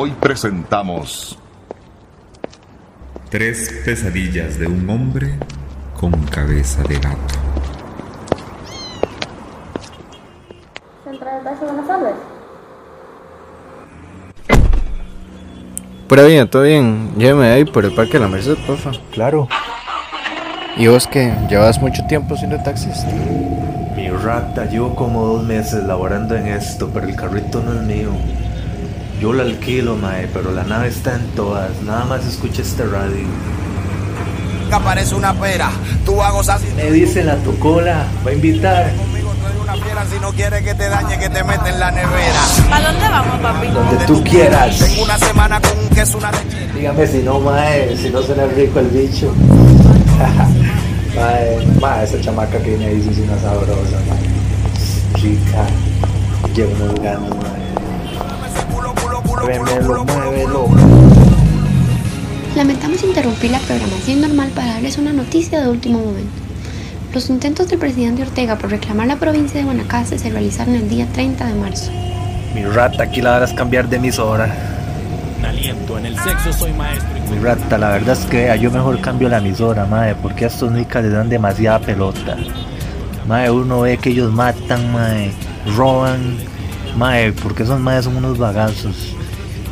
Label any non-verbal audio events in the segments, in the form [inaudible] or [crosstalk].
Hoy presentamos Tres pesadillas de un hombre con cabeza de gato. Central de buenas tardes. Pura bien, todo bien. Lléveme ahí por el Parque de la Merced, porfa. Claro. ¿Y vos qué? ¿Llevas mucho tiempo siendo taxista? Mi rata, llevo como dos meses laborando en esto, pero el carrito no es mío. Yo lo alquilo, mae, pero la nave está en todas. Nada más escucha este radio. Aparece una pera, tú hago así. Me dice la tocola, va a invitar. Conmigo tú una fiera, si no quieres que te dañe, que te mete en la nevera. ¿A dónde vamos, papi? Donde tú quieras. Tengo una semana con un queso, una leche. Dígame si no, mae, si no suena rico el bicho. [laughs] mae, mae, esa chamaca que viene ahí es una sabrosa, mae. Rica. Llevo unos ganos, mae. Muévelo. Lamentamos interrumpir la programación normal para darles una noticia de último momento. Los intentos del presidente Ortega por reclamar la provincia de Guanacaste se realizaron el día 30 de marzo. Mi rata, aquí la harás cambiar de emisora. aliento en el sexo soy maestro y Mi rata, la verdad es que yo mejor cambio la emisora, madre, porque a estos nicas les dan demasiada pelota. Madre, uno ve que ellos matan, madre, roban, madre, porque esos madres son unos bagazos.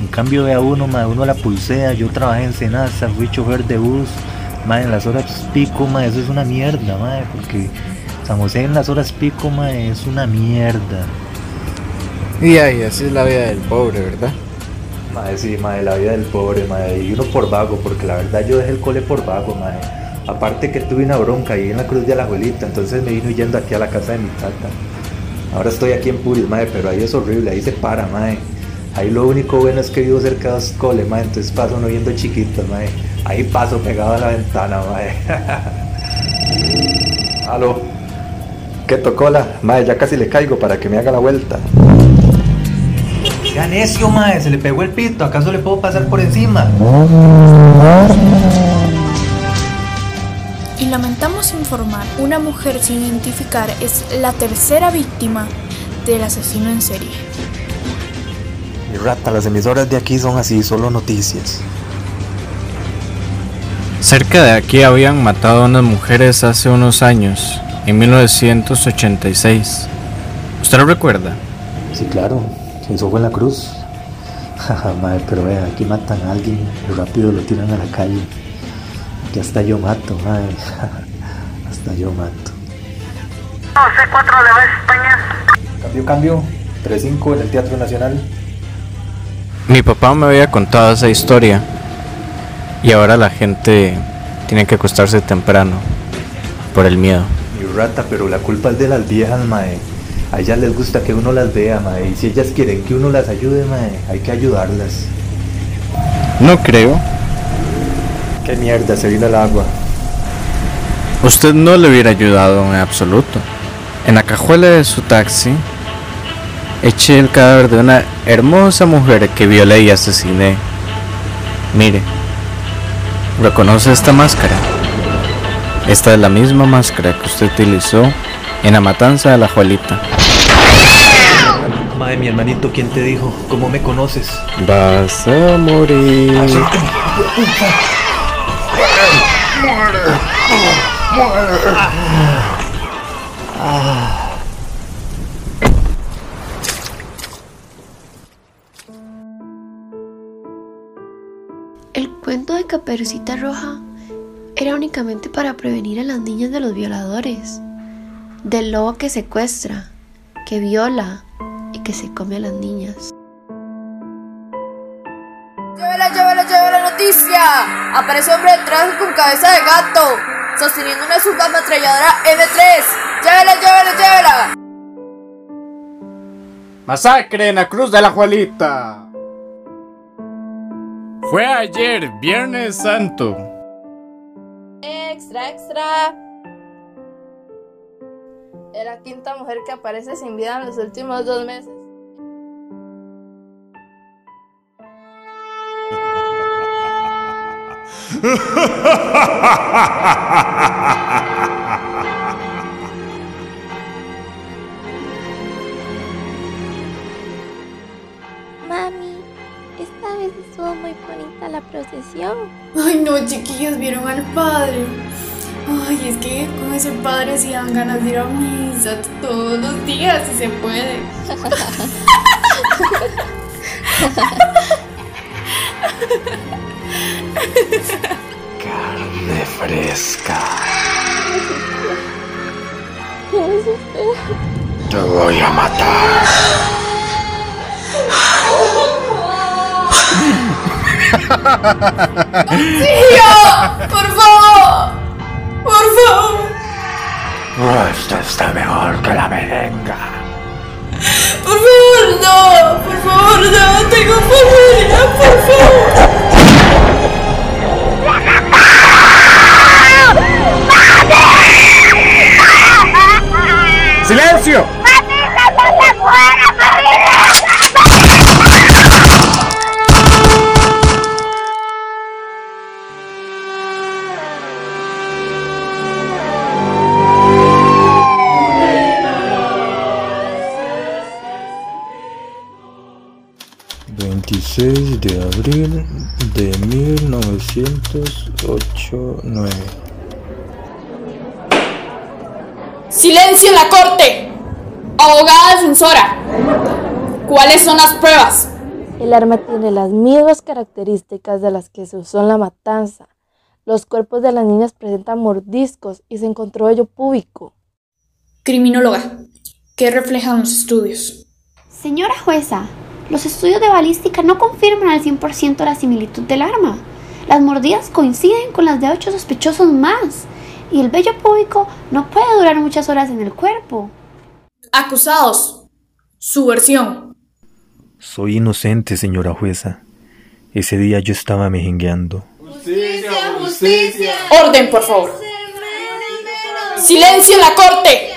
En cambio ve a uno, madre, uno la pulsea, yo trabajé en Senasa, fui chofer de bus, madre, en las horas pico, madre, eso es una mierda, madre, porque San José en las horas pico, madre, es una mierda. Y ahí, así es la vida del pobre, ¿verdad? Madre, sí, madre, la vida del pobre, madre, y uno por vago, porque la verdad yo dejé el cole por vago, madre. Aparte que tuve una bronca ahí en la Cruz de la Abuelita, entonces me vino yendo aquí a la casa de mi tata. Ahora estoy aquí en Puris, madre, pero ahí es horrible, ahí se para, madre. Ahí lo único bueno es que vivo cerca de los coles, entonces paso no viendo chiquitos, madre. Ahí paso pegado a la ventana, madre. [laughs] Aló. ¿Qué tocó la? Madre, ya casi le caigo para que me haga la vuelta. Ya necio, mae, se le pegó el pito, ¿acaso le puedo pasar por encima? Y lamentamos informar, una mujer sin identificar es la tercera víctima del asesino en serie. Mi rata, las emisoras de aquí son así, solo noticias. Cerca de aquí habían matado a unas mujeres hace unos años, en 1986. ¿Usted lo recuerda? Sí, claro, eso fue en la cruz. [laughs] Jaja, madre, pero vea, aquí matan a alguien y rápido lo tiran a la calle. Aquí hasta yo mato, madre. [laughs] hasta yo mato. Cambio, cambio. 3-5 en el Teatro Nacional. Mi papá me había contado esa historia. Y ahora la gente tiene que acostarse temprano por el miedo. Mi rata, pero la culpa es de las viejas, mae. A ellas les gusta que uno las vea, mae. Y si ellas quieren que uno las ayude, mae, hay que ayudarlas. No creo. Qué mierda, se vino el agua. Usted no le hubiera ayudado en absoluto. En la cajuela de su taxi, eché el cadáver de una hermosa mujer que violé y asesiné. Mire, ¿reconoce esta máscara? Esta es la misma máscara que usted utilizó en la matanza de la Juelita. Mae, mi hermanito, ¿quién te dijo? ¿Cómo me conoces? Vas a morir. El Caperucita Roja era únicamente para prevenir a las niñas de los violadores, del lobo que secuestra, que viola y que se come a las niñas. ¡Llévela, llévela, llévela noticia! Aparece hombre de traje con cabeza de gato, sosteniendo una subametralladora M3. ¡Llévela, llévela, llévela! Masacre en la Cruz de la Juelita. Fue ayer, Viernes Santo. Extra, extra. Es la quinta mujer que aparece sin vida en los últimos dos meses. [laughs] la procesión. Ay, no, chiquillos, vieron al padre. Ay, es que con ese padre sí dan ganas de ir a misa todos los días, si se puede. [laughs] Carne fresca. Te voy a matar. ¡Por favor! ¡Por favor! Esto está mejor que la merenga. ¡Por favor, no! ¡Por favor, no! ¡Tengo familia! ¡Por favor! ¡Silencio! ...26 de abril de 1908 9 ¡Silencio en la corte! Abogada defensora, ¿cuáles son las pruebas? El arma tiene las mismas características de las que se usó en la matanza. Los cuerpos de las niñas presentan mordiscos y se encontró vello púbico. Criminóloga, ¿qué reflejan los estudios? Señora jueza, los estudios de balística no confirman al 100% la similitud del arma. Las mordidas coinciden con las de ocho sospechosos más. Y el vello púbico no puede durar muchas horas en el cuerpo. Acusados, su versión. Soy inocente, señora jueza. Ese día yo estaba mejengueando. ¡Justicia, justicia! Orden, por favor. ¡Silencio en la corte!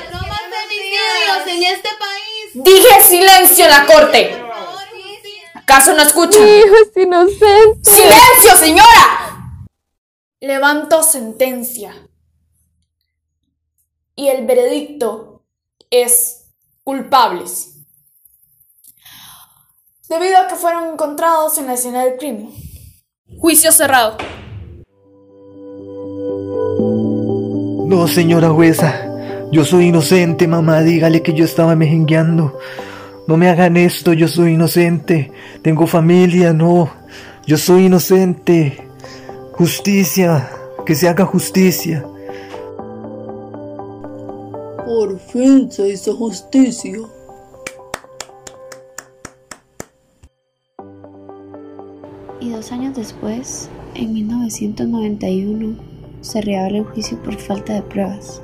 en este país. Dije silencio en la corte. ¿Acaso no escuchan? Mi hijo es inocente. ¡Silencio, señora! Levanto sentencia. Y el veredicto es culpables. Debido a que fueron encontrados en la escena del crimen. Juicio cerrado. No, señora jueza. Yo soy inocente, mamá. Dígale que yo estaba mejengueando. No me hagan esto, yo soy inocente. Tengo familia, no. Yo soy inocente. Justicia. Que se haga justicia. Por fin se hizo justicia. Y dos años después, en 1991, se reabre el juicio por falta de pruebas.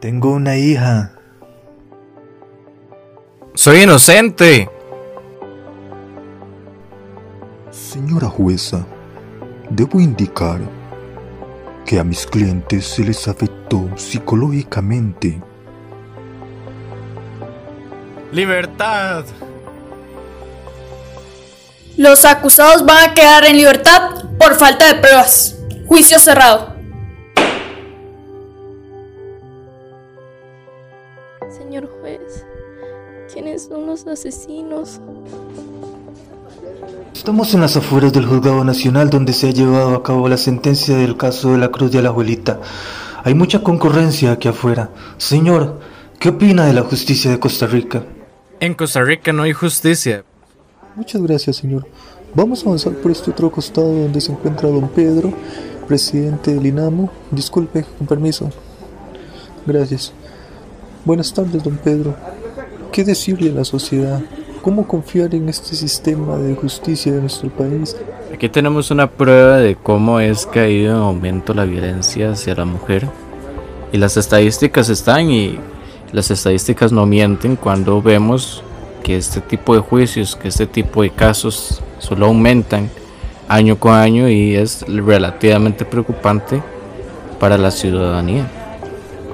Tengo una hija. Soy inocente. Señora jueza, debo indicar que a mis clientes se les afectó psicológicamente. Libertad. Los acusados van a quedar en libertad por falta de pruebas. Juicio cerrado. ¿Quiénes son los asesinos? Estamos en las afueras del Juzgado Nacional donde se ha llevado a cabo la sentencia del caso de la Cruz de la Abuelita. Hay mucha concurrencia aquí afuera. Señor, ¿qué opina de la justicia de Costa Rica? En Costa Rica no hay justicia. Muchas gracias, señor. Vamos a avanzar por este otro costado donde se encuentra don Pedro, presidente del INAMO. Disculpe, con permiso. Gracias. Buenas tardes, don Pedro. ¿Qué decirle a la sociedad? ¿Cómo confiar en este sistema de justicia de nuestro país? Aquí tenemos una prueba de cómo es que ha ido en aumento la violencia hacia la mujer. Y las estadísticas están y las estadísticas no mienten cuando vemos que este tipo de juicios, que este tipo de casos solo aumentan año con año y es relativamente preocupante para la ciudadanía.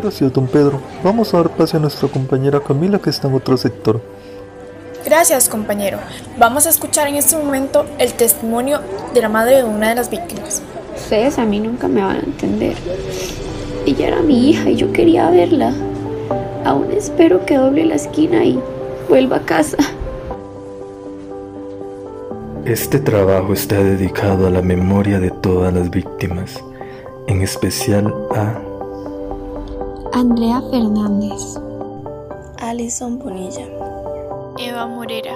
Gracias, don Pedro. Vamos a dar pase a nuestra compañera Camila que está en otro sector. Gracias, compañero. Vamos a escuchar en este momento el testimonio de la madre de una de las víctimas. Ustedes a mí nunca me van a entender. Ella era mi hija y yo quería verla. Aún espero que doble la esquina y vuelva a casa. Este trabajo está dedicado a la memoria de todas las víctimas, en especial a Andrea Fernández. Alison Bonilla. Eva Morera.